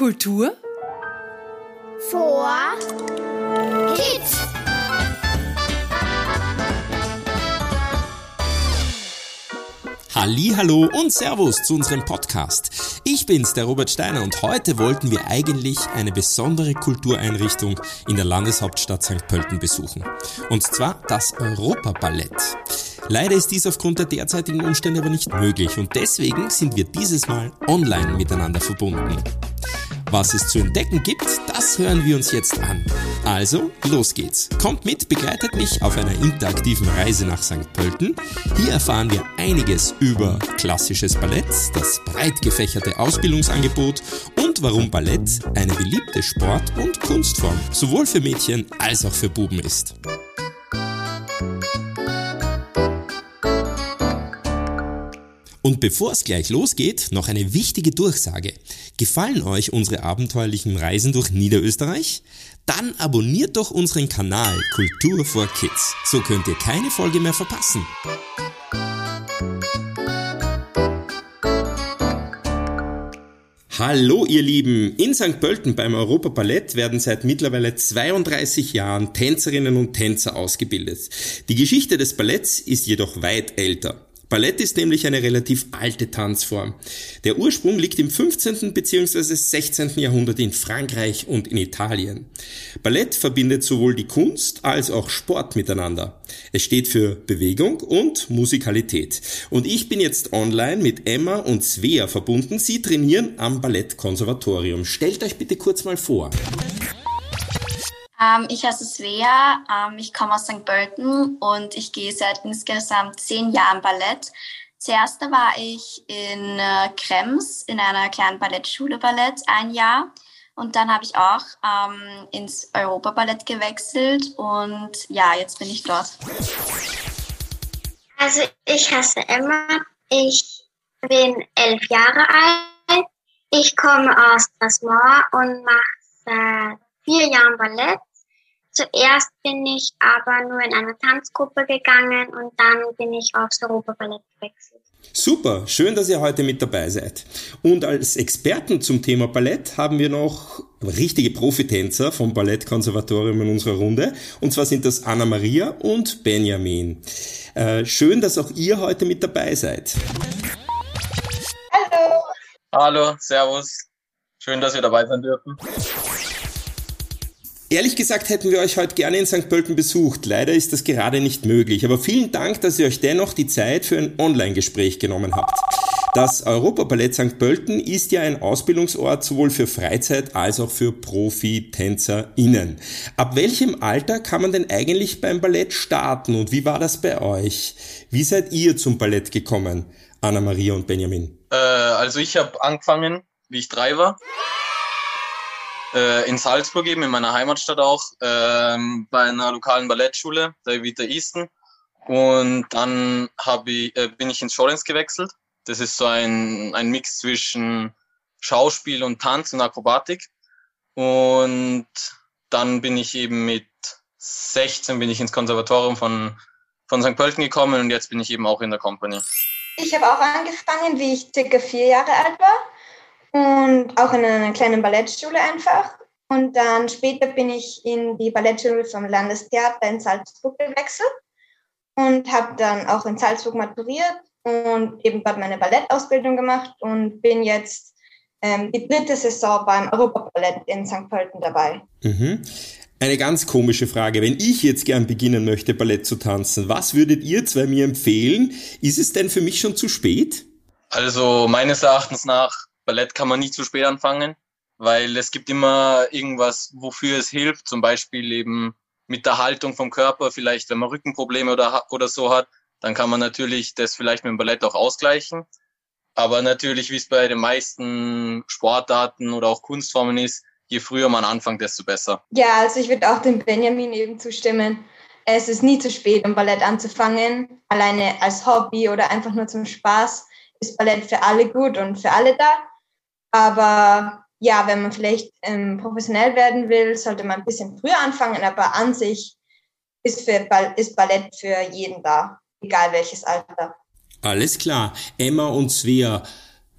Kultur vor Kids. Hallo und Servus zu unserem Podcast. Ich bin's, der Robert Steiner und heute wollten wir eigentlich eine besondere Kultureinrichtung in der Landeshauptstadt St. Pölten besuchen. Und zwar das Europaballett. Leider ist dies aufgrund der derzeitigen Umstände aber nicht möglich und deswegen sind wir dieses Mal online miteinander verbunden. Was es zu entdecken gibt, das hören wir uns jetzt an. Also, los geht's. Kommt mit, begleitet mich auf einer interaktiven Reise nach St. Pölten. Hier erfahren wir einiges über klassisches Ballett, das breit gefächerte Ausbildungsangebot und warum Ballett eine beliebte Sport- und Kunstform sowohl für Mädchen als auch für Buben ist. Und bevor es gleich losgeht, noch eine wichtige Durchsage. Gefallen euch unsere abenteuerlichen Reisen durch Niederösterreich? Dann abonniert doch unseren Kanal Kultur for Kids. So könnt ihr keine Folge mehr verpassen. Hallo ihr Lieben! In St. Pölten beim Europa Ballett werden seit mittlerweile 32 Jahren Tänzerinnen und Tänzer ausgebildet. Die Geschichte des Balletts ist jedoch weit älter. Ballett ist nämlich eine relativ alte Tanzform. Der Ursprung liegt im 15. bzw. 16. Jahrhundert in Frankreich und in Italien. Ballett verbindet sowohl die Kunst als auch Sport miteinander. Es steht für Bewegung und Musikalität. Und ich bin jetzt online mit Emma und Svea verbunden. Sie trainieren am Ballettkonservatorium. Stellt euch bitte kurz mal vor. Ähm, ich heiße Svea, ähm, ich komme aus St. Pölten und ich gehe seit insgesamt zehn Jahren Ballett. Zuerst war ich in äh, Krems in einer kleinen Ballettschule Ballett ein Jahr und dann habe ich auch ähm, ins Europaballett gewechselt und ja, jetzt bin ich dort. Also ich heiße Emma, ich bin elf Jahre alt, ich komme aus Strasbourg und mache seit vier Jahren Ballett Zuerst bin ich aber nur in eine Tanzgruppe gegangen und dann bin ich aufs Europaballett gewechselt. Super, schön, dass ihr heute mit dabei seid. Und als Experten zum Thema Ballett haben wir noch richtige Profitänzer vom Ballettkonservatorium in unserer Runde. Und zwar sind das Anna Maria und Benjamin. Äh, schön, dass auch ihr heute mit dabei seid. Hallo. Hallo, Servus. Schön, dass wir dabei sein dürfen. Ehrlich gesagt hätten wir euch heute gerne in St. Pölten besucht. Leider ist das gerade nicht möglich. Aber vielen Dank, dass ihr euch dennoch die Zeit für ein Online-Gespräch genommen habt. Das Europaballett St. Pölten ist ja ein Ausbildungsort sowohl für Freizeit als auch für Profi-TänzerInnen. Ab welchem Alter kann man denn eigentlich beim Ballett starten und wie war das bei euch? Wie seid ihr zum Ballett gekommen, Anna-Maria und Benjamin? Äh, also ich habe angefangen, wie ich drei war äh, in Salzburg eben, in meiner Heimatstadt auch, ähm, bei einer lokalen Ballettschule, der Vita Easton. Und dann ich, äh, bin ich ins Showdance gewechselt. Das ist so ein, ein Mix zwischen Schauspiel und Tanz und Akrobatik. Und dann bin ich eben mit 16 bin ich ins Konservatorium von, von St. Pölten gekommen und jetzt bin ich eben auch in der Company. Ich habe auch angefangen, wie ich circa vier Jahre alt war und auch in einer kleinen Ballettschule einfach. Und dann später bin ich in die Ballettschule vom Landestheater in Salzburg gewechselt und habe dann auch in Salzburg maturiert und eben dort meine Ballettausbildung gemacht und bin jetzt ähm, die dritte Saison beim Europaballett in St. Pölten dabei. Mhm. Eine ganz komische Frage. Wenn ich jetzt gern beginnen möchte, Ballett zu tanzen, was würdet ihr zwei mir empfehlen? Ist es denn für mich schon zu spät? Also meines Erachtens nach Ballett kann man nie zu spät anfangen, weil es gibt immer irgendwas, wofür es hilft. Zum Beispiel eben mit der Haltung vom Körper, vielleicht wenn man Rückenprobleme oder, oder so hat, dann kann man natürlich das vielleicht mit dem Ballett auch ausgleichen. Aber natürlich, wie es bei den meisten Sportarten oder auch Kunstformen ist, je früher man anfängt, desto besser. Ja, also ich würde auch dem Benjamin eben zustimmen. Es ist nie zu spät, um Ballett anzufangen. Alleine als Hobby oder einfach nur zum Spaß ist Ballett für alle gut und für alle da. Aber ja, wenn man vielleicht ähm, professionell werden will, sollte man ein bisschen früher anfangen, aber an sich ist, für ist Ballett für jeden da, egal welches Alter. Alles klar. Emma und Svea,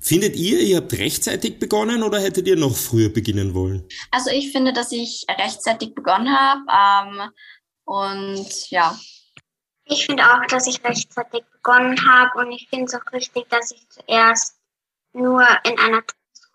Findet ihr, ihr habt rechtzeitig begonnen oder hättet ihr noch früher beginnen wollen? Also ich finde, dass ich rechtzeitig begonnen habe ähm, und ja. Ich finde auch, dass ich rechtzeitig begonnen habe und ich finde es auch richtig, dass ich zuerst nur in einer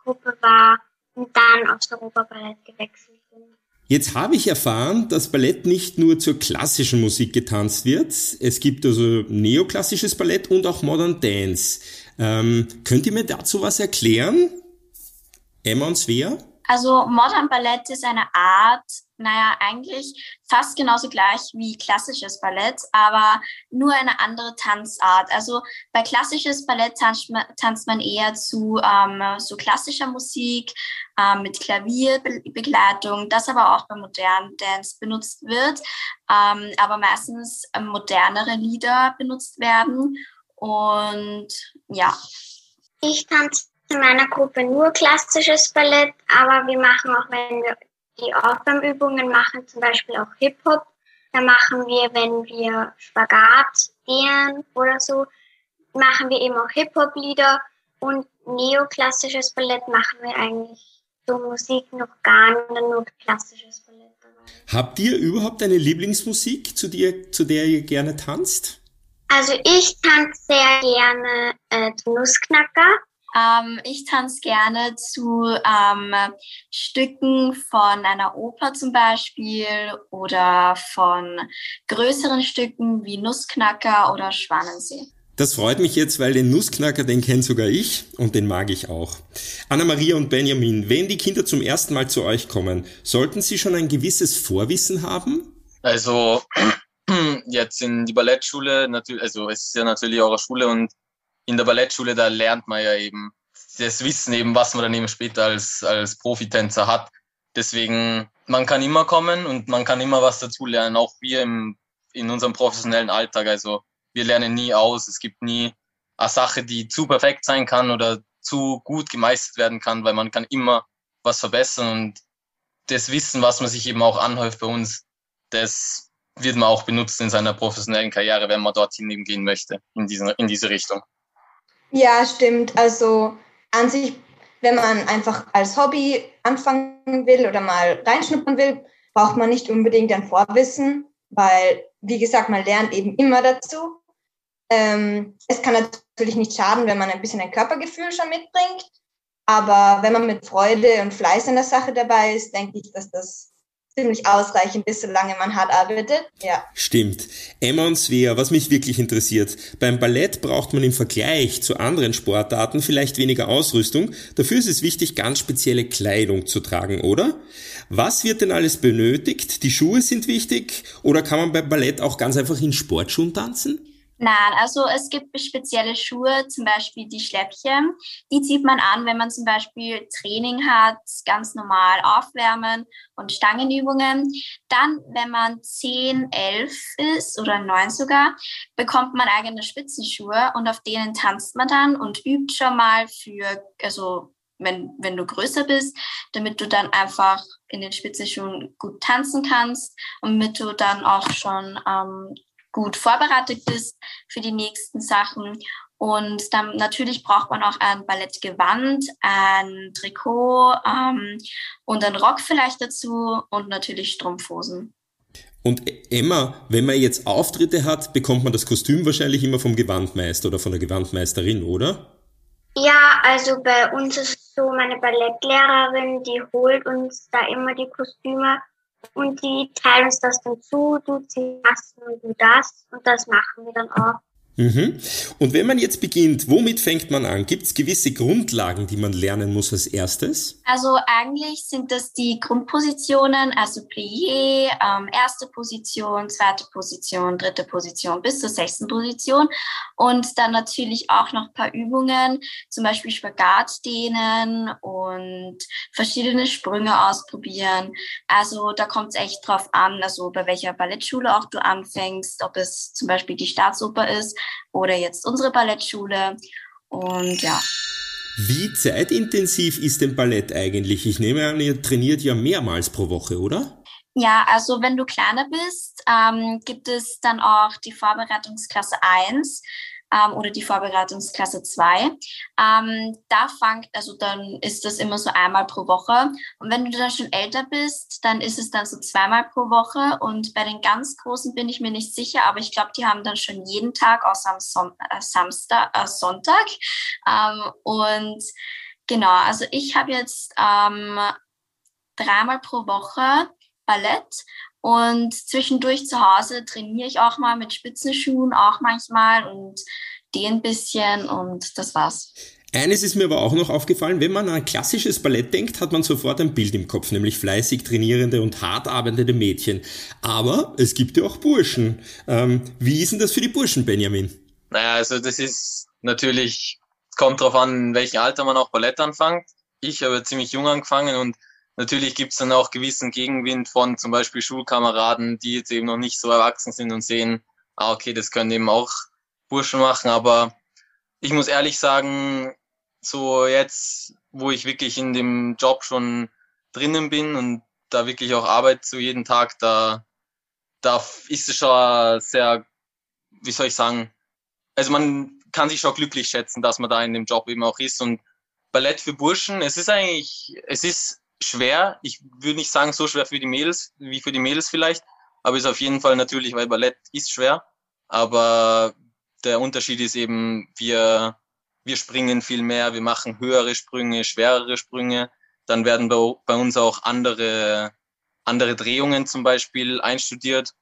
Gruppe war und dann aufs Europaballett gewechselt bin. Jetzt habe ich erfahren, dass Ballett nicht nur zur klassischen Musik getanzt wird. Es gibt also neoklassisches Ballett und auch Modern Dance. Ähm, könnt ihr mir dazu was erklären? Emma und Svea? Also Modern Ballett ist eine Art, naja, eigentlich fast genauso gleich wie klassisches Ballett, aber nur eine andere Tanzart. Also bei klassisches Ballett tanzt man, tanzt man eher zu ähm, so klassischer Musik ähm, mit Klavierbegleitung, das aber auch bei modernen Dance benutzt wird, ähm, aber meistens modernere Lieder benutzt werden. Und ja. Ich tanze in meiner Gruppe nur klassisches Ballett, aber wir machen auch, wenn wir die Aufwärmübungen machen, zum Beispiel auch Hip-Hop, da machen wir, wenn wir Spagat gehen oder so, machen wir eben auch Hip-Hop-Lieder und neoklassisches Ballett machen wir eigentlich so Musik noch gar nicht, nur klassisches Ballett. Habt ihr überhaupt eine Lieblingsmusik, zu der, zu der ihr gerne tanzt? Also ich tanze sehr gerne äh, Nussknacker. Ähm, ich tanze gerne zu ähm, Stücken von einer Oper zum Beispiel oder von größeren Stücken wie Nussknacker oder Schwanensee. Das freut mich jetzt, weil den Nussknacker, den kennt sogar ich und den mag ich auch. Anna-Maria und Benjamin, wenn die Kinder zum ersten Mal zu euch kommen, sollten sie schon ein gewisses Vorwissen haben? Also jetzt in die Ballettschule, natürlich, also es ist ja natürlich eure Schule und in der Ballettschule, da lernt man ja eben das Wissen eben, was man dann eben später als, als Profitänzer hat. Deswegen, man kann immer kommen und man kann immer was dazu lernen, auch wir im, in unserem professionellen Alltag. Also wir lernen nie aus. Es gibt nie eine Sache, die zu perfekt sein kann oder zu gut gemeistert werden kann, weil man kann immer was verbessern und das Wissen, was man sich eben auch anhäuft bei uns, das wird man auch benutzt in seiner professionellen Karriere, wenn man dorthin eben gehen möchte, in diese, in diese Richtung. Ja, stimmt. Also an sich, wenn man einfach als Hobby anfangen will oder mal reinschnuppern will, braucht man nicht unbedingt ein Vorwissen, weil, wie gesagt, man lernt eben immer dazu. Ähm, es kann natürlich nicht schaden, wenn man ein bisschen ein Körpergefühl schon mitbringt, aber wenn man mit Freude und Fleiß in der Sache dabei ist, denke ich, dass das ziemlich ausreichend ist, solange man hart arbeitet. Ja. Stimmt. Emma und Svea, was mich wirklich interessiert. Beim Ballett braucht man im Vergleich zu anderen Sportarten vielleicht weniger Ausrüstung. Dafür ist es wichtig, ganz spezielle Kleidung zu tragen, oder? Was wird denn alles benötigt? Die Schuhe sind wichtig oder kann man beim Ballett auch ganz einfach in Sportschuhen tanzen? Nein, also es gibt spezielle Schuhe, zum Beispiel die Schläppchen. Die zieht man an, wenn man zum Beispiel Training hat, ganz normal aufwärmen und Stangenübungen. Dann, wenn man 10, 11 ist oder 9 sogar, bekommt man eigene Spitzenschuhe und auf denen tanzt man dann und übt schon mal für, also wenn, wenn du größer bist, damit du dann einfach in den Spitzenschuhen gut tanzen kannst und damit du dann auch schon ähm, gut vorbereitet bist für die nächsten Sachen. Und dann natürlich braucht man auch ein Ballettgewand, ein Trikot ähm, und ein Rock vielleicht dazu und natürlich Strumpfhosen. Und Emma, wenn man jetzt Auftritte hat, bekommt man das Kostüm wahrscheinlich immer vom Gewandmeister oder von der Gewandmeisterin, oder? Ja, also bei uns ist es so, meine Ballettlehrerin, die holt uns da immer die Kostüme und die teilen uns das dann zu, du ziehst das und du das und das machen wir dann auch. Mhm. Und wenn man jetzt beginnt, womit fängt man an? Gibt es gewisse Grundlagen, die man lernen muss als erstes? Also eigentlich sind das die Grundpositionen, also Plié, ähm, erste Position, zweite Position, dritte Position bis zur sechsten Position und dann natürlich auch noch ein paar Übungen, zum Beispiel Spagat dehnen und verschiedene Sprünge ausprobieren. Also da kommt es echt drauf an, also bei welcher Ballettschule auch du anfängst, ob es zum Beispiel die Staatsoper ist oder jetzt unsere Ballettschule. Und ja. Wie zeitintensiv ist denn Ballett eigentlich? Ich nehme an, ihr trainiert ja mehrmals pro Woche, oder? Ja, also wenn du kleiner bist, ähm, gibt es dann auch die Vorbereitungsklasse 1. ähm, oder die Vorbereitungsklasse 2. Ähm, da fangt, also dann ist das immer so einmal pro Woche. Und wenn du dann schon älter bist, dann ist es dann so zweimal pro Woche. Und bei den ganz Großen bin ich mir nicht sicher, aber ich glaube, die haben dann schon jeden Tag außer am Son äh, Samstag, äh, Sonntag. Ähm, und genau, also ich habe jetzt ähm, dreimal pro Woche Ballett und zwischendurch zu Hause trainiere ich auch mal mit Spitzenschuhen, auch manchmal und den ein bisschen und das war's. Eines ist mir aber auch noch aufgefallen, wenn man an ein klassisches Ballett denkt, hat man sofort ein Bild im Kopf, nämlich fleißig trainierende und hart arbeitende Mädchen. Aber es gibt ja auch Burschen. Ähm, wie ist denn das für die Burschen, Benjamin? Naja, also das ist natürlich, kommt drauf an, in welchem Alter man auch Ballett anfängt. Ich habe ziemlich jung angefangen und Natürlich gibt es dann auch gewissen Gegenwind von zum Beispiel Schulkameraden, die jetzt eben noch nicht so erwachsen sind und sehen, ah, okay, das können eben auch Burschen machen. Aber ich muss ehrlich sagen, so jetzt, wo ich wirklich in dem Job schon drinnen bin und da wirklich auch arbeite so jeden Tag, da, da ist es schon sehr, wie soll ich sagen, also man kann sich schon glücklich schätzen, dass man da in dem Job eben auch ist und Ballett für Burschen, es ist eigentlich, es ist schwer. Ich würde nicht sagen so schwer für die Mädels wie für die Mädels vielleicht, aber ist auf jeden Fall natürlich, weil Ballett ist schwer. Aber der Unterschied ist eben, wir, wir springen viel mehr, wir machen höhere Sprünge, schwerere Sprünge. Dann werden bei, bei uns auch andere, andere Drehungen zum Beispiel einstudiert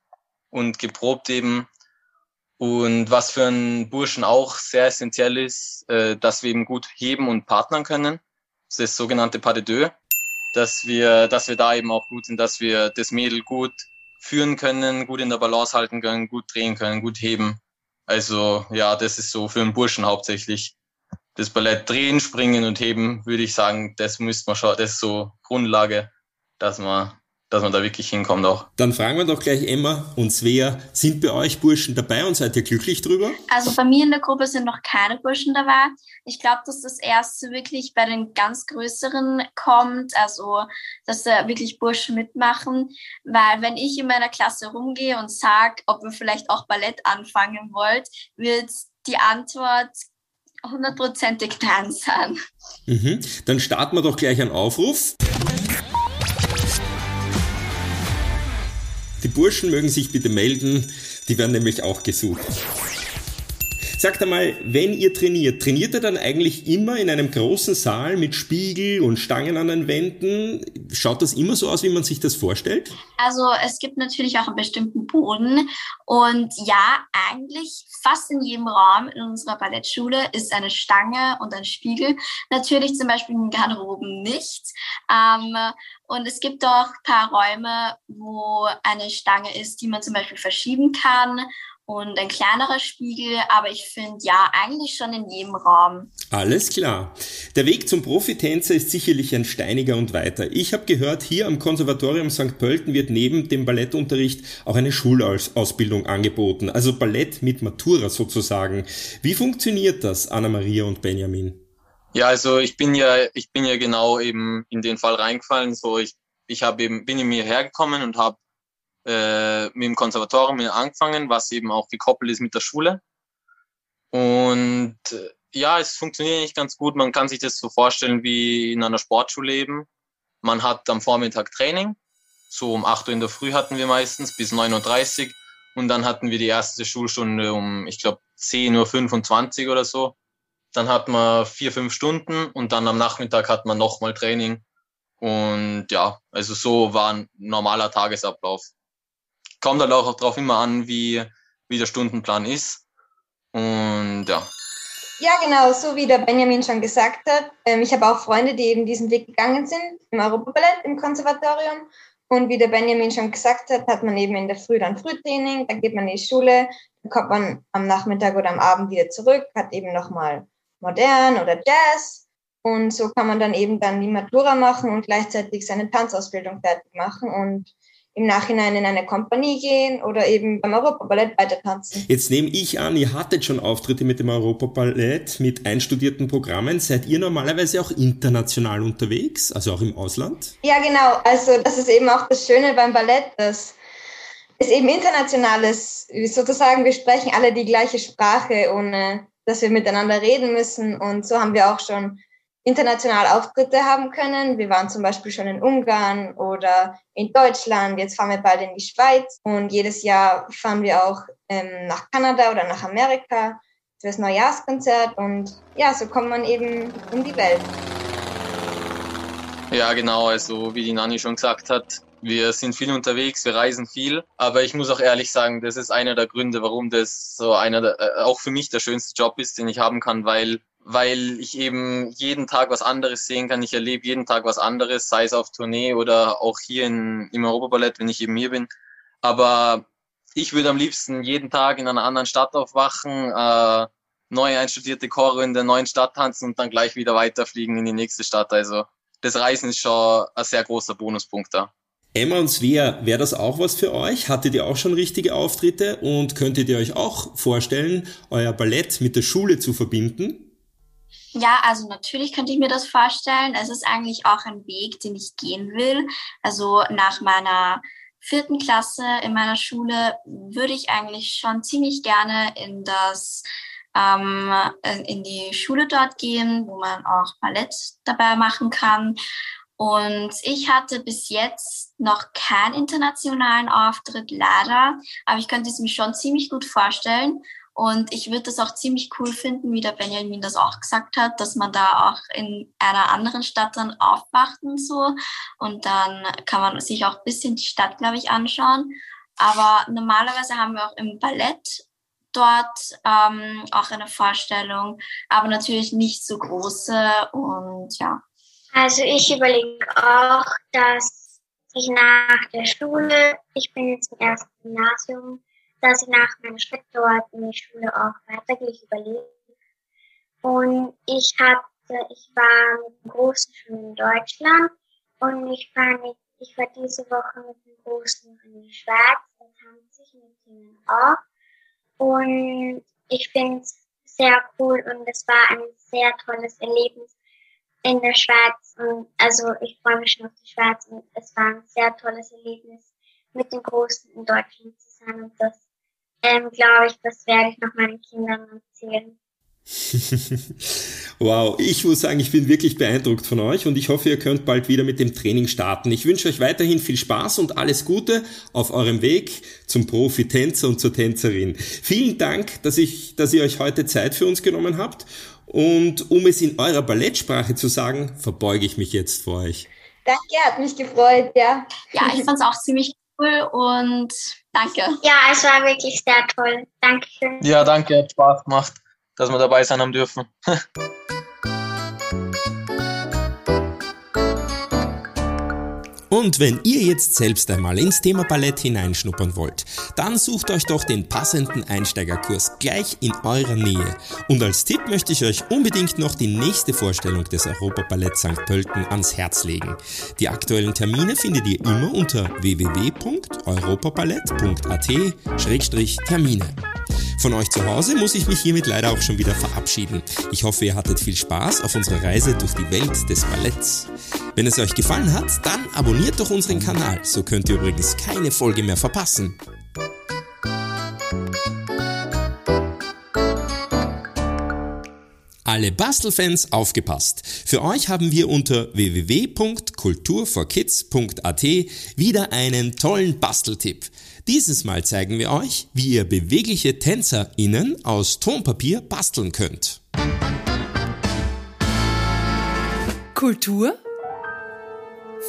und geprobt eben. Und was für einen Burschen auch sehr essentiell ist, äh, dass wir eben gut heben und partnern können. Das ist das sogenannte Pas de deux dass wir, dass wir da eben auch gut sind, dass wir das Mädel gut führen können, gut in der Balance halten können, gut drehen können, gut heben. Also ja, das ist so für einen Burschen hauptsächlich. Das Ballett drehen, springen und heben, würde ich sagen, das müsste man schon, das ist so Grundlage, dass man dass man da wirklich hinkommt auch. Dann fragen wir doch gleich Emma und Svea, sind bei euch Burschen dabei und seid ihr glücklich drüber? Also bei mir in der Gruppe sind noch keine Burschen dabei. Ich glaube, dass das erst wirklich bei den ganz größeren kommt, also dass da wirklich Burschen mitmachen, weil wenn ich in meiner Klasse rumgehe und sage, ob wir vielleicht auch Ballett anfangen wollt, wird die Antwort hundertprozentig Nein sein. Mhm. Dann starten wir doch gleich einen Aufruf. Die Burschen mögen sich bitte melden, die werden nämlich auch gesucht. Sagt einmal, wenn ihr trainiert, trainiert ihr dann eigentlich immer in einem großen Saal mit Spiegel und Stangen an den Wänden? Schaut das immer so aus, wie man sich das vorstellt? Also es gibt natürlich auch einen bestimmten Boden und ja, eigentlich fast in jedem Raum in unserer Ballettschule ist eine Stange und ein Spiegel. Natürlich zum Beispiel in Garderoben nicht. Ähm, und es gibt auch ein paar Räume, wo eine Stange ist, die man zum Beispiel verschieben kann und ein kleinerer Spiegel, aber ich finde ja eigentlich schon in jedem Raum. Alles klar. Der Weg zum Profitänzer ist sicherlich ein steiniger und weiter. Ich habe gehört, hier am Konservatorium St. Pölten wird neben dem Ballettunterricht auch eine Schulausbildung angeboten, also Ballett mit Matura sozusagen. Wie funktioniert das, Anna-Maria und Benjamin? Ja, also ich bin ja, ich bin ja genau eben in den Fall reingefallen. So, ich, ich habe eben, bin in mir hergekommen und habe äh, mit dem Konservatorium angefangen, was eben auch gekoppelt ist mit der Schule. Und äh, ja, es funktioniert nicht ganz gut. Man kann sich das so vorstellen wie in einer Sportschule eben. Man hat am Vormittag Training. So um 8 Uhr in der Früh hatten wir meistens bis 9.30 Uhr. Und dann hatten wir die erste Schulstunde um, ich glaube, 10.25 Uhr oder so. Dann hat man vier, fünf Stunden und dann am Nachmittag hat man nochmal Training. Und ja, also so war ein normaler Tagesablauf kommt halt auch darauf immer an, wie, wie der Stundenplan ist. Und ja. Ja, genau, so wie der Benjamin schon gesagt hat. Ähm, ich habe auch Freunde, die eben diesen Weg gegangen sind, im Europaballett, im Konservatorium. Und wie der Benjamin schon gesagt hat, hat man eben in der Früh dann Frühtraining, dann geht man in die Schule, dann kommt man am Nachmittag oder am Abend wieder zurück, hat eben nochmal modern oder Jazz. Und so kann man dann eben dann die Matura machen und gleichzeitig seine Tanzausbildung fertig machen. Und im Nachhinein in eine Kompanie gehen oder eben beim Europaballett weiter tanzen. Jetzt nehme ich an, ihr hattet schon Auftritte mit dem Europaballett, mit einstudierten Programmen. Seid ihr normalerweise auch international unterwegs, also auch im Ausland? Ja, genau. Also das ist eben auch das Schöne beim Ballett, dass es eben international ist, sozusagen, wir sprechen alle die gleiche Sprache, ohne dass wir miteinander reden müssen. Und so haben wir auch schon international Auftritte haben können. Wir waren zum Beispiel schon in Ungarn oder in Deutschland. Jetzt fahren wir bald in die Schweiz und jedes Jahr fahren wir auch ähm, nach Kanada oder nach Amerika fürs Neujahrskonzert und ja, so kommt man eben um die Welt. Ja, genau. Also wie die Nani schon gesagt hat, wir sind viel unterwegs, wir reisen viel. Aber ich muss auch ehrlich sagen, das ist einer der Gründe, warum das so einer, der, äh, auch für mich der schönste Job ist, den ich haben kann, weil weil ich eben jeden Tag was anderes sehen kann. Ich erlebe jeden Tag was anderes, sei es auf Tournee oder auch hier in, im Europaballett, wenn ich eben hier bin. Aber ich würde am liebsten jeden Tag in einer anderen Stadt aufwachen, äh, neu einstudierte Chore in der neuen Stadt tanzen und dann gleich wieder weiterfliegen in die nächste Stadt. Also das Reisen ist schon ein sehr großer Bonuspunkt da. Emma und Svea, wäre das auch was für euch? Hattet ihr auch schon richtige Auftritte und könntet ihr euch auch vorstellen, euer Ballett mit der Schule zu verbinden? Ja, also natürlich könnte ich mir das vorstellen. Es ist eigentlich auch ein Weg, den ich gehen will. Also nach meiner vierten Klasse in meiner Schule würde ich eigentlich schon ziemlich gerne in das ähm, in die Schule dort gehen, wo man auch Ballett dabei machen kann. Und ich hatte bis jetzt noch keinen internationalen Auftritt, leider, aber ich könnte es mir schon ziemlich gut vorstellen. Und ich würde es auch ziemlich cool finden, wie der Benjamin das auch gesagt hat, dass man da auch in einer anderen Stadt dann aufwacht und so. Und dann kann man sich auch ein bisschen die Stadt, glaube ich, anschauen. Aber normalerweise haben wir auch im Ballett dort ähm, auch eine Vorstellung, aber natürlich nicht so große und ja. Also ich überlege auch, dass ich nach der Schule, ich bin jetzt im ersten Gymnasium, dass ich nach meinem Schritt dort in die Schule auch weitergehe. Überlege. Und ich hatte, ich war mit dem großen Schulen in Deutschland und ich war mit, ich war diese Woche mit dem großen in die Schweiz, da tanze ich mit ihnen auch. Und ich finde es sehr cool und es war ein sehr tolles Erlebnis in der Schweiz. Und also ich freue mich schon auf die Schweiz und es war ein sehr tolles Erlebnis mit den Großen in Deutschland zu sein und das ähm, glaube ich, das werde ich noch meinen Kindern erzählen. wow, ich muss sagen, ich bin wirklich beeindruckt von euch und ich hoffe, ihr könnt bald wieder mit dem Training starten. Ich wünsche euch weiterhin viel Spaß und alles Gute auf eurem Weg zum Profi-Tänzer und zur Tänzerin. Vielen Dank, dass, ich, dass ihr euch heute Zeit für uns genommen habt und um es in eurer Ballettsprache zu sagen, verbeuge ich mich jetzt vor euch. Danke, hat mich gefreut, ja. Ja, ich fand es auch ziemlich cool und danke. Ja, es war wirklich sehr toll. Dankeschön. Ja, danke, hat Spaß gemacht, dass wir dabei sein haben dürfen. Und wenn ihr jetzt selbst einmal ins Thema Ballett hineinschnuppern wollt, dann sucht euch doch den passenden Einsteigerkurs gleich in eurer Nähe. Und als Tipp möchte ich euch unbedingt noch die nächste Vorstellung des Europaballett St. Pölten ans Herz legen. Die aktuellen Termine findet ihr immer unter www.europaballett.at-termine. Von euch zu Hause muss ich mich hiermit leider auch schon wieder verabschieden. Ich hoffe, ihr hattet viel Spaß auf unserer Reise durch die Welt des Balletts. Wenn es euch gefallen hat, dann abonniert doch unseren Kanal, so könnt ihr übrigens keine Folge mehr verpassen. Alle Bastelfans aufgepasst! Für euch haben wir unter www.kulturforkids.at wieder einen tollen Basteltipp. Dieses Mal zeigen wir euch, wie ihr bewegliche TänzerInnen aus Tonpapier basteln könnt. Kultur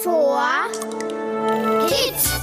vor Kids.